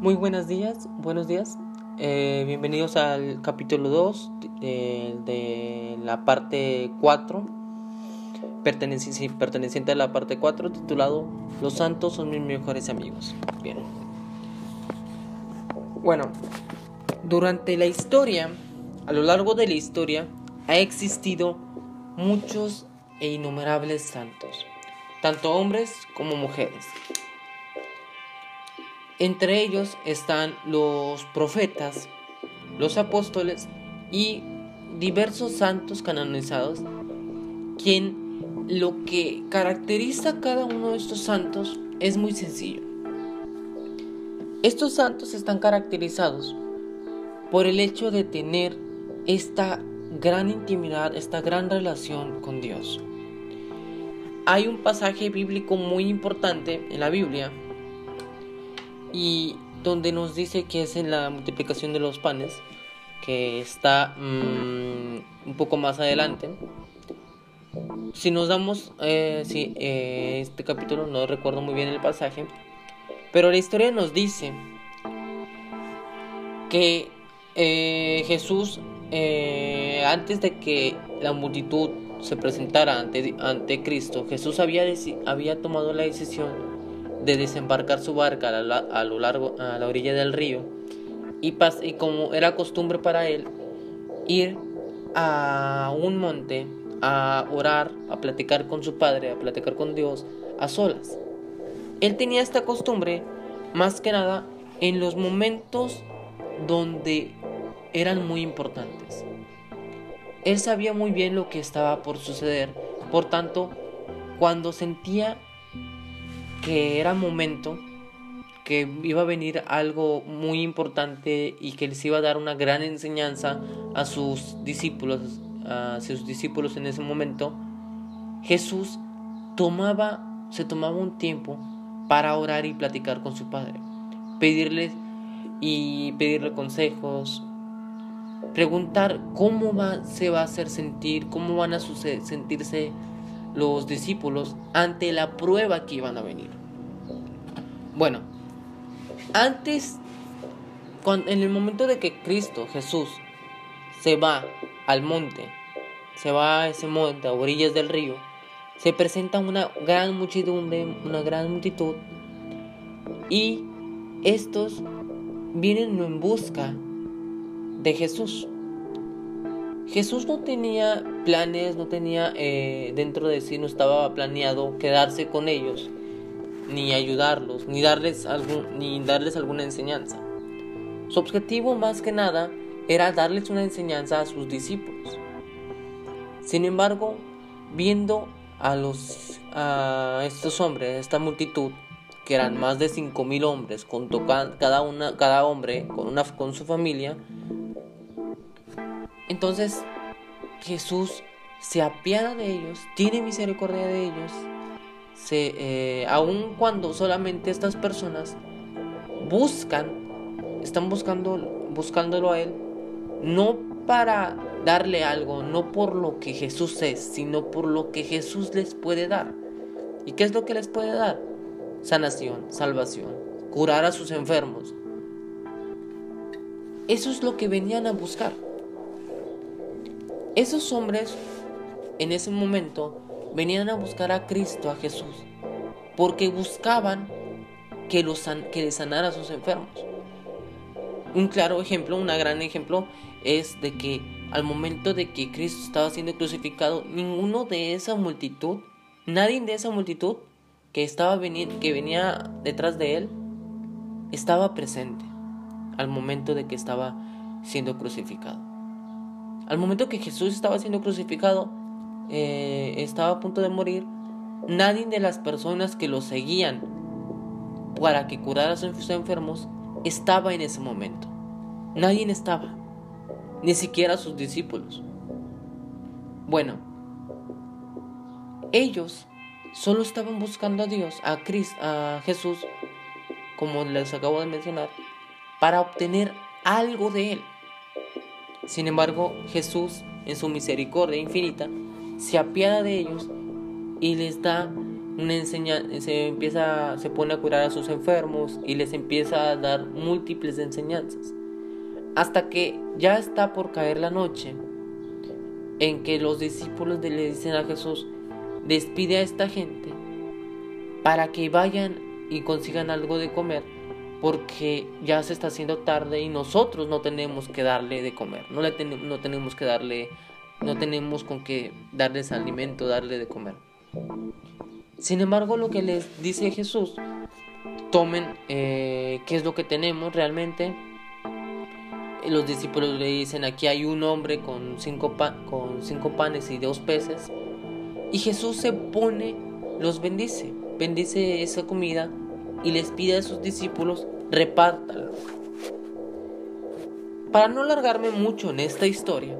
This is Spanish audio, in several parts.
Muy buenos días, buenos días. Eh, bienvenidos al capítulo 2 de, de la parte 4, perteneciente, perteneciente a la parte 4, titulado Los santos son mis mejores amigos. Bien. Bueno, durante la historia, a lo largo de la historia, ha existido muchos e innumerables santos, tanto hombres como mujeres. Entre ellos están los profetas, los apóstoles y diversos santos canonizados, quien lo que caracteriza a cada uno de estos santos es muy sencillo. Estos santos están caracterizados por el hecho de tener esta gran intimidad, esta gran relación con Dios. Hay un pasaje bíblico muy importante en la Biblia y donde nos dice que es en la multiplicación de los panes, que está mm, un poco más adelante. Si nos damos, eh, sí, eh, este capítulo no recuerdo muy bien el pasaje, pero la historia nos dice que eh, Jesús, eh, antes de que la multitud se presentara ante, ante Cristo, Jesús había, había tomado la decisión de desembarcar su barca a, lo largo a la orilla del río y, y como era costumbre para él ir a un monte a orar, a platicar con su padre, a platicar con Dios a solas. Él tenía esta costumbre más que nada en los momentos donde eran muy importantes. Él sabía muy bien lo que estaba por suceder, por tanto, cuando sentía que era momento, que iba a venir algo muy importante y que les iba a dar una gran enseñanza a sus discípulos, a sus discípulos en ese momento, Jesús tomaba, se tomaba un tiempo para orar y platicar con su Padre, pedirle y pedirle consejos, preguntar cómo va, se va a hacer sentir, cómo van a sentirse los discípulos ante la prueba que iban a venir. Bueno, antes, en el momento de que Cristo, Jesús, se va al monte, se va a ese monte, a orillas del río, se presenta una gran muchedumbre, una gran multitud, y estos vienen en busca de Jesús. Jesús no tenía planes, no tenía eh, dentro de sí, no estaba planeado quedarse con ellos, ni ayudarlos, ni darles, algún, ni darles alguna enseñanza. Su objetivo más que nada era darles una enseñanza a sus discípulos. Sin embargo, viendo a los a estos hombres, esta multitud, que eran más de cinco mil hombres, con cada una, cada hombre con una con su familia, entonces Jesús se apiada de ellos, tiene misericordia de ellos, se, eh, aun cuando solamente estas personas buscan, están buscando, buscándolo a Él, no para darle algo, no por lo que Jesús es, sino por lo que Jesús les puede dar. ¿Y qué es lo que les puede dar? Sanación, salvación, curar a sus enfermos. Eso es lo que venían a buscar. Esos hombres en ese momento venían a buscar a Cristo, a Jesús, porque buscaban que, los, que les sanara a sus enfermos. Un claro ejemplo, un gran ejemplo, es de que al momento de que Cristo estaba siendo crucificado, ninguno de esa multitud, nadie de esa multitud que, estaba que venía detrás de él, estaba presente al momento de que estaba siendo crucificado. Al momento que Jesús estaba siendo crucificado, eh, estaba a punto de morir, nadie de las personas que lo seguían para que curara a sus enfermos estaba en ese momento. Nadie estaba, ni siquiera sus discípulos. Bueno, ellos solo estaban buscando a Dios, a Cristo, a Jesús, como les acabo de mencionar, para obtener algo de Él. Sin embargo, Jesús, en su misericordia infinita, se apiada de ellos y les da una enseñanza, se empieza, se pone a curar a sus enfermos y les empieza a dar múltiples enseñanzas. Hasta que ya está por caer la noche, en que los discípulos le dicen a Jesús, despide a esta gente para que vayan y consigan algo de comer, porque ya se está haciendo tarde y nosotros no tenemos que darle de comer, no, le no tenemos que darle, no tenemos con qué darles alimento, darle de comer. Sin embargo, lo que les dice Jesús, tomen eh, qué es lo que tenemos realmente. Los discípulos le dicen, aquí hay un hombre con cinco, con cinco panes y dos peces. Y Jesús se pone, los bendice, bendice esa comida y les pide a sus discípulos, repártalo. Para no alargarme mucho en esta historia,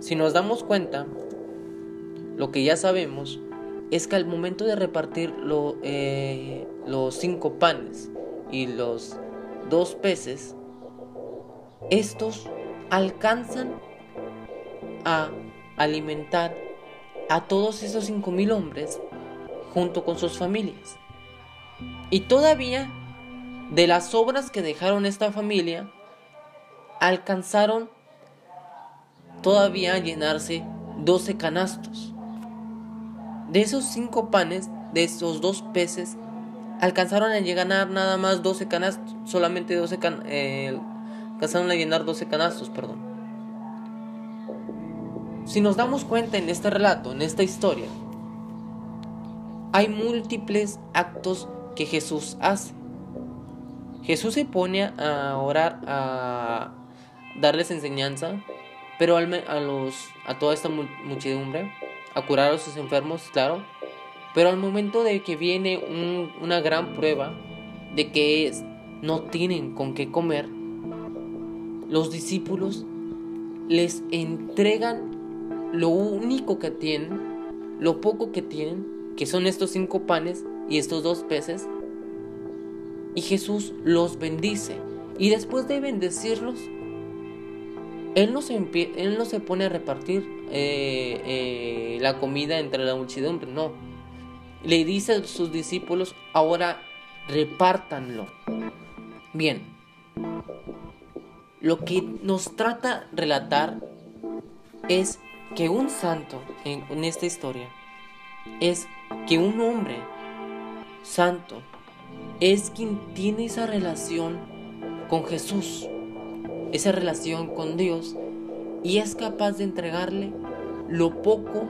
si nos damos cuenta, lo que ya sabemos, es que al momento de repartir eh, los cinco panes y los dos peces, estos alcanzan a alimentar a todos esos cinco mil hombres junto con sus familias. Y todavía, de las obras que dejaron esta familia, alcanzaron todavía a llenarse 12 canastos. De esos cinco panes, de esos dos peces, alcanzaron a llegar nada más 12 canastos, solamente 12 canastos, eh, alcanzaron a llenar 12 canastos, perdón. Si nos damos cuenta en este relato, en esta historia, hay múltiples actos que Jesús hace. Jesús se pone a orar, a darles enseñanza, pero a, toda esta muchedumbre a curar a sus enfermos, claro, pero al momento de que viene una gran prueba de que no tienen con qué comer, los discípulos les entregan lo único que tienen, lo poco que tienen, que son estos cinco panes y estos dos peces, y Jesús los bendice. Y después de bendecirlos, él no se, él no se pone a repartir eh, eh, la comida entre la muchedumbre, no. Le dice a sus discípulos, ahora repártanlo. Bien, lo que nos trata relatar es que un santo en esta historia es que un hombre santo es quien tiene esa relación con Jesús esa relación con Dios y es capaz de entregarle lo poco,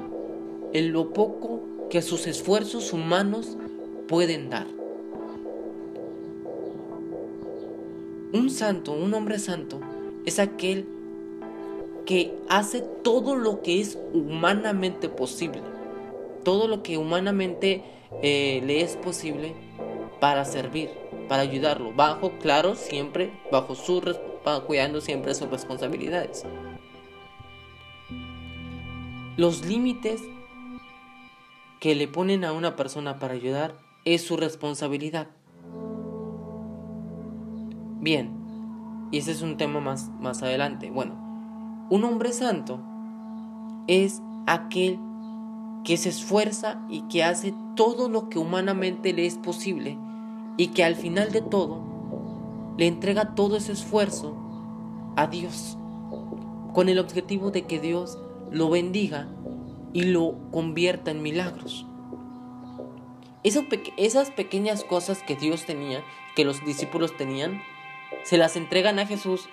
en lo poco que sus esfuerzos humanos pueden dar. Un santo, un hombre santo, es aquel que hace todo lo que es humanamente posible, todo lo que humanamente eh, le es posible para servir, para ayudarlo, bajo, claro, siempre bajo su cuidando siempre sus responsabilidades. Los límites que le ponen a una persona para ayudar es su responsabilidad. Bien, y ese es un tema más, más adelante. Bueno, un hombre santo es aquel que se esfuerza y que hace todo lo que humanamente le es posible y que al final de todo le entrega todo ese esfuerzo a Dios con el objetivo de que Dios lo bendiga y lo convierta en milagros. Esas pequeñas cosas que Dios tenía, que los discípulos tenían, se las entregan a Jesús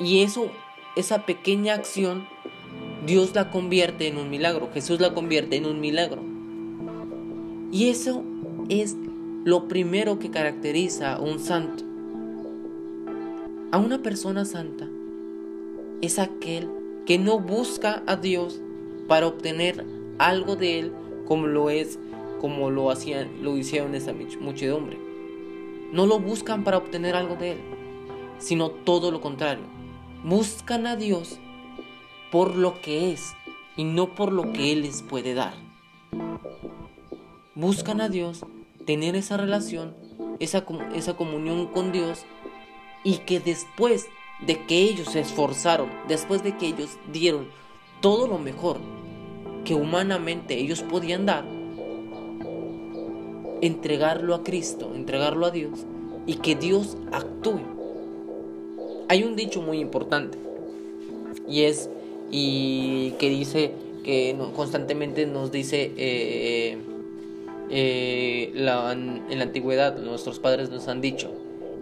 y eso, esa pequeña acción, Dios la convierte en un milagro, Jesús la convierte en un milagro. Y eso es lo primero que caracteriza a un santo. A una persona santa es aquel que no busca a Dios para obtener algo de él como lo es como lo hacían lo hicieron esa muchedumbre. No lo buscan para obtener algo de él, sino todo lo contrario. Buscan a Dios por lo que es y no por lo que él les puede dar. Buscan a Dios tener esa relación, esa, esa comunión con Dios y que después de que ellos se esforzaron, después de que ellos dieron todo lo mejor que humanamente ellos podían dar, entregarlo a Cristo, entregarlo a Dios y que Dios actúe. Hay un dicho muy importante y es y que dice que constantemente nos dice eh, eh, en la antigüedad nuestros padres nos han dicho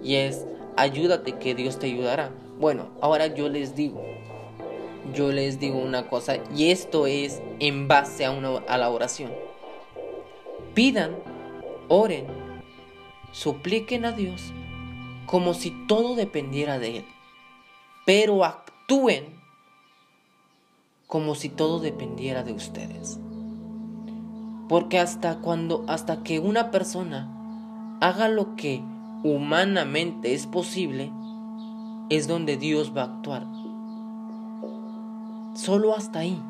y es ayúdate que Dios te ayudará. Bueno, ahora yo les digo, yo les digo una cosa y esto es en base a, una, a la oración. Pidan, oren, supliquen a Dios como si todo dependiera de Él, pero actúen como si todo dependiera de ustedes. Porque hasta cuando hasta que una persona haga lo que humanamente es posible, es donde Dios va a actuar. Solo hasta ahí.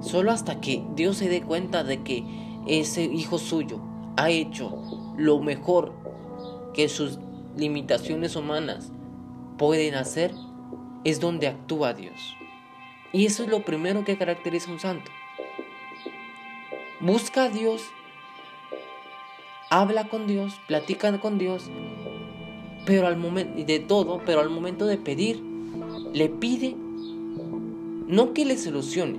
Solo hasta que Dios se dé cuenta de que ese hijo suyo ha hecho lo mejor que sus limitaciones humanas pueden hacer, es donde actúa Dios. Y eso es lo primero que caracteriza a un santo. Busca a Dios, habla con Dios, platica con Dios, pero al momento de todo, pero al momento de pedir, le pide no que le solucione,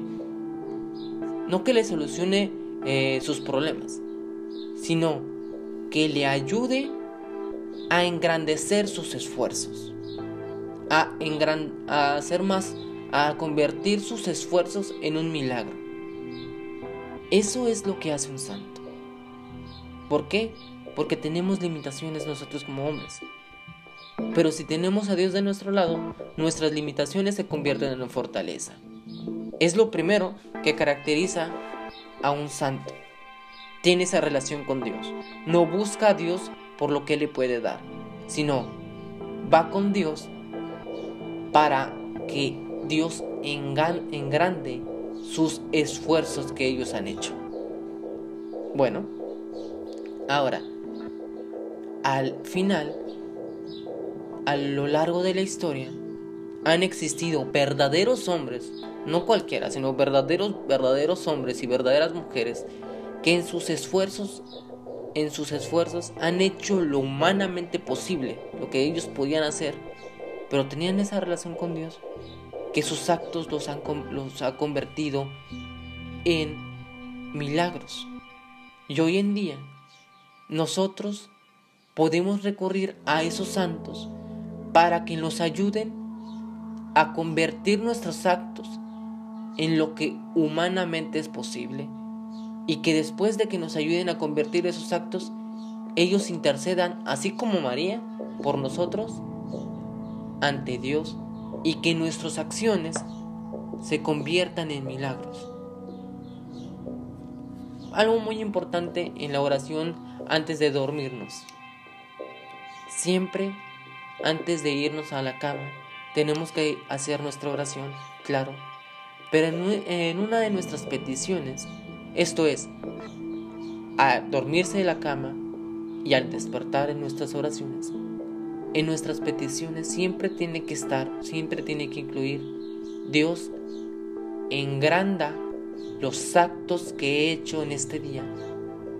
no que le solucione eh, sus problemas, sino que le ayude a engrandecer sus esfuerzos, a, a hacer más, a convertir sus esfuerzos en un milagro. Eso es lo que hace un santo. ¿Por qué? Porque tenemos limitaciones nosotros como hombres. Pero si tenemos a Dios de nuestro lado, nuestras limitaciones se convierten en fortaleza. Es lo primero que caracteriza a un santo. Tiene esa relación con Dios. No busca a Dios por lo que le puede dar, sino va con Dios para que Dios engrande sus esfuerzos que ellos han hecho. Bueno, ahora, al final, a lo largo de la historia, han existido verdaderos hombres, no cualquiera, sino verdaderos, verdaderos hombres y verdaderas mujeres que en sus esfuerzos, en sus esfuerzos han hecho lo humanamente posible, lo que ellos podían hacer, pero tenían esa relación con Dios, que sus actos los, han, los ha convertido en milagros. Y hoy en día, nosotros podemos recurrir a esos santos para que nos ayuden a convertir nuestros actos en lo que humanamente es posible y que después de que nos ayuden a convertir esos actos, ellos intercedan, así como María, por nosotros ante Dios y que nuestras acciones se conviertan en milagros. Algo muy importante en la oración antes de dormirnos. Siempre antes de irnos a la cama, tenemos que hacer nuestra oración, claro. Pero en una de nuestras peticiones, esto es, a dormirse de la cama y al despertar en nuestras oraciones, en nuestras peticiones siempre tiene que estar, siempre tiene que incluir, Dios engranda los actos que he hecho en este día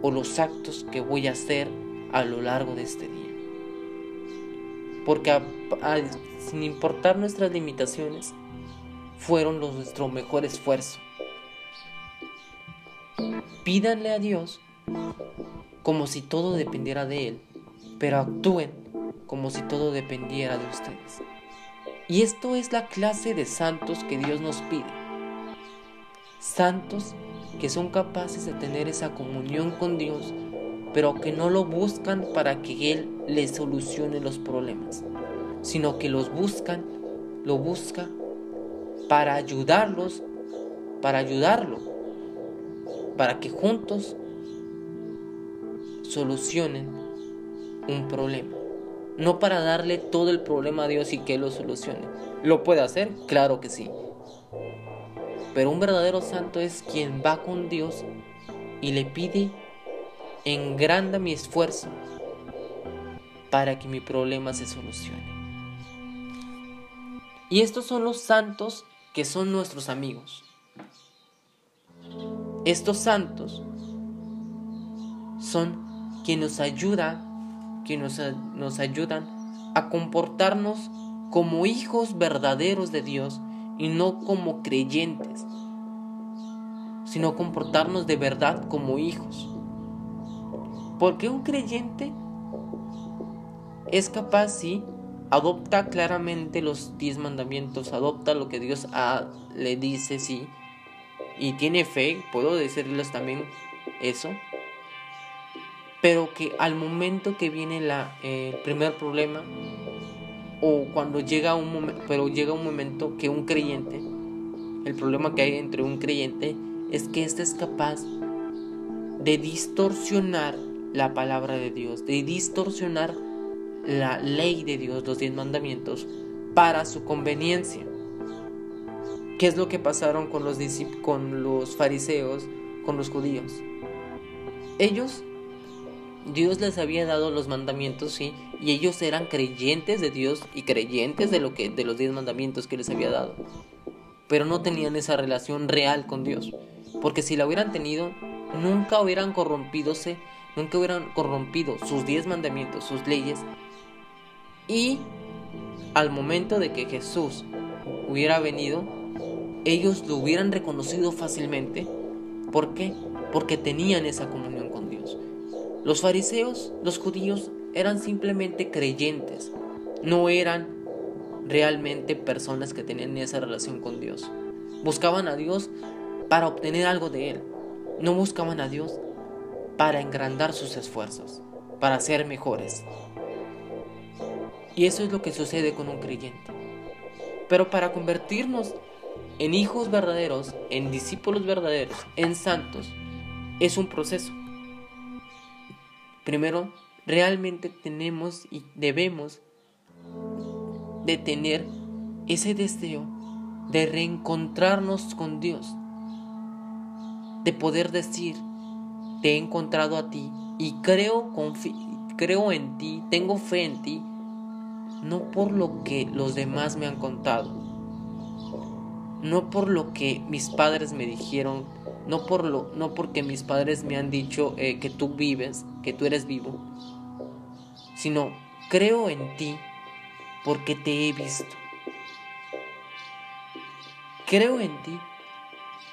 o los actos que voy a hacer a lo largo de este día porque sin importar nuestras limitaciones, fueron los, nuestro mejor esfuerzo. Pídanle a Dios como si todo dependiera de Él, pero actúen como si todo dependiera de ustedes. Y esto es la clase de santos que Dios nos pide. Santos que son capaces de tener esa comunión con Dios pero que no lo buscan para que Él les solucione los problemas, sino que los buscan, lo busca para ayudarlos, para ayudarlo, para que juntos solucionen un problema. No para darle todo el problema a Dios y que lo solucione. ¿Lo puede hacer? Claro que sí. Pero un verdadero santo es quien va con Dios y le pide engranda mi esfuerzo para que mi problema se solucione. Y estos son los santos que son nuestros amigos. Estos santos son que nos ayuda, que nos, nos ayudan a comportarnos como hijos verdaderos de Dios y no como creyentes, sino comportarnos de verdad como hijos. Porque un creyente es capaz, sí, adopta claramente los diez mandamientos, adopta lo que Dios le dice, sí, y tiene fe, puedo decirles también eso, pero que al momento que viene la, eh, el primer problema, o cuando llega un momento, pero llega un momento que un creyente, el problema que hay entre un creyente es que éste es capaz de distorsionar la palabra de Dios, de distorsionar la ley de Dios, los diez mandamientos, para su conveniencia. ¿Qué es lo que pasaron con los, con los fariseos, con los judíos? Ellos Dios les había dado los mandamientos, sí, y ellos eran creyentes de Dios y creyentes de lo que de los diez mandamientos que les había dado. Pero no tenían esa relación real con Dios, porque si la hubieran tenido, nunca hubieran nunca hubieran corrompido sus diez mandamientos, sus leyes. Y al momento de que Jesús hubiera venido, ellos lo hubieran reconocido fácilmente. ¿Por qué? Porque tenían esa comunión. Los fariseos, los judíos, eran simplemente creyentes, no eran realmente personas que tenían esa relación con Dios. Buscaban a Dios para obtener algo de Él, no buscaban a Dios para engrandar sus esfuerzos, para ser mejores. Y eso es lo que sucede con un creyente. Pero para convertirnos en hijos verdaderos, en discípulos verdaderos, en santos, es un proceso. Primero, realmente tenemos y debemos de tener ese deseo de reencontrarnos con Dios, de poder decir, te he encontrado a ti y creo, creo en ti, tengo fe en ti, no por lo que los demás me han contado, no por lo que mis padres me dijeron no, por lo, no porque mis padres me han dicho eh, que tú vives, que tú eres vivo, sino creo en ti porque te he visto. Creo en ti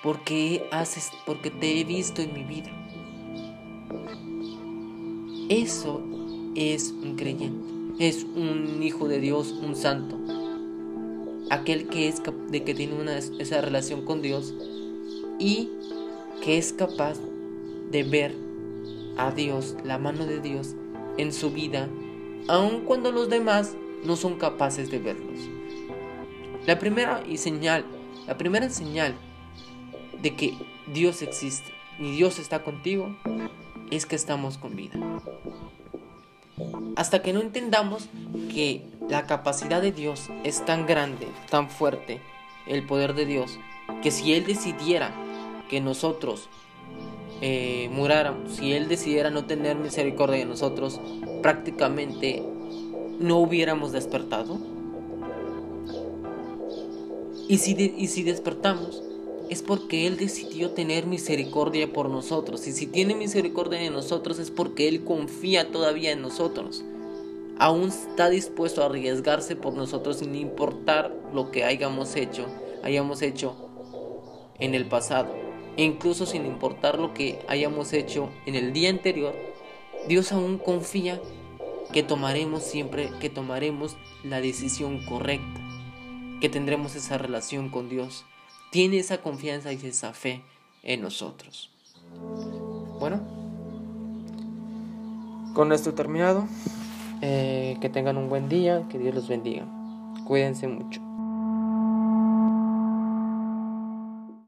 porque, haces, porque te he visto en mi vida. Eso es un creyente, es un hijo de Dios, un santo. Aquel que es de que tiene una, esa relación con Dios y que es capaz de ver a Dios, la mano de Dios en su vida, aun cuando los demás no son capaces de verlos. La primera y señal, la primera señal de que Dios existe y Dios está contigo es que estamos con vida. Hasta que no entendamos que la capacidad de Dios es tan grande, tan fuerte, el poder de Dios, que si Él decidiera que nosotros eh, muráramos, si Él decidiera no tener misericordia de nosotros, prácticamente no hubiéramos despertado. Y si, y si despertamos, es porque Él decidió tener misericordia por nosotros. Y si tiene misericordia de nosotros es porque Él confía todavía en nosotros. Aún está dispuesto a arriesgarse por nosotros sin importar lo que hayamos hecho, hayamos hecho en el pasado incluso sin importar lo que hayamos hecho en el día anterior, Dios aún confía que tomaremos siempre, que tomaremos la decisión correcta, que tendremos esa relación con Dios. Tiene esa confianza y esa fe en nosotros. Bueno, con esto terminado. Eh, que tengan un buen día, que Dios los bendiga. Cuídense mucho.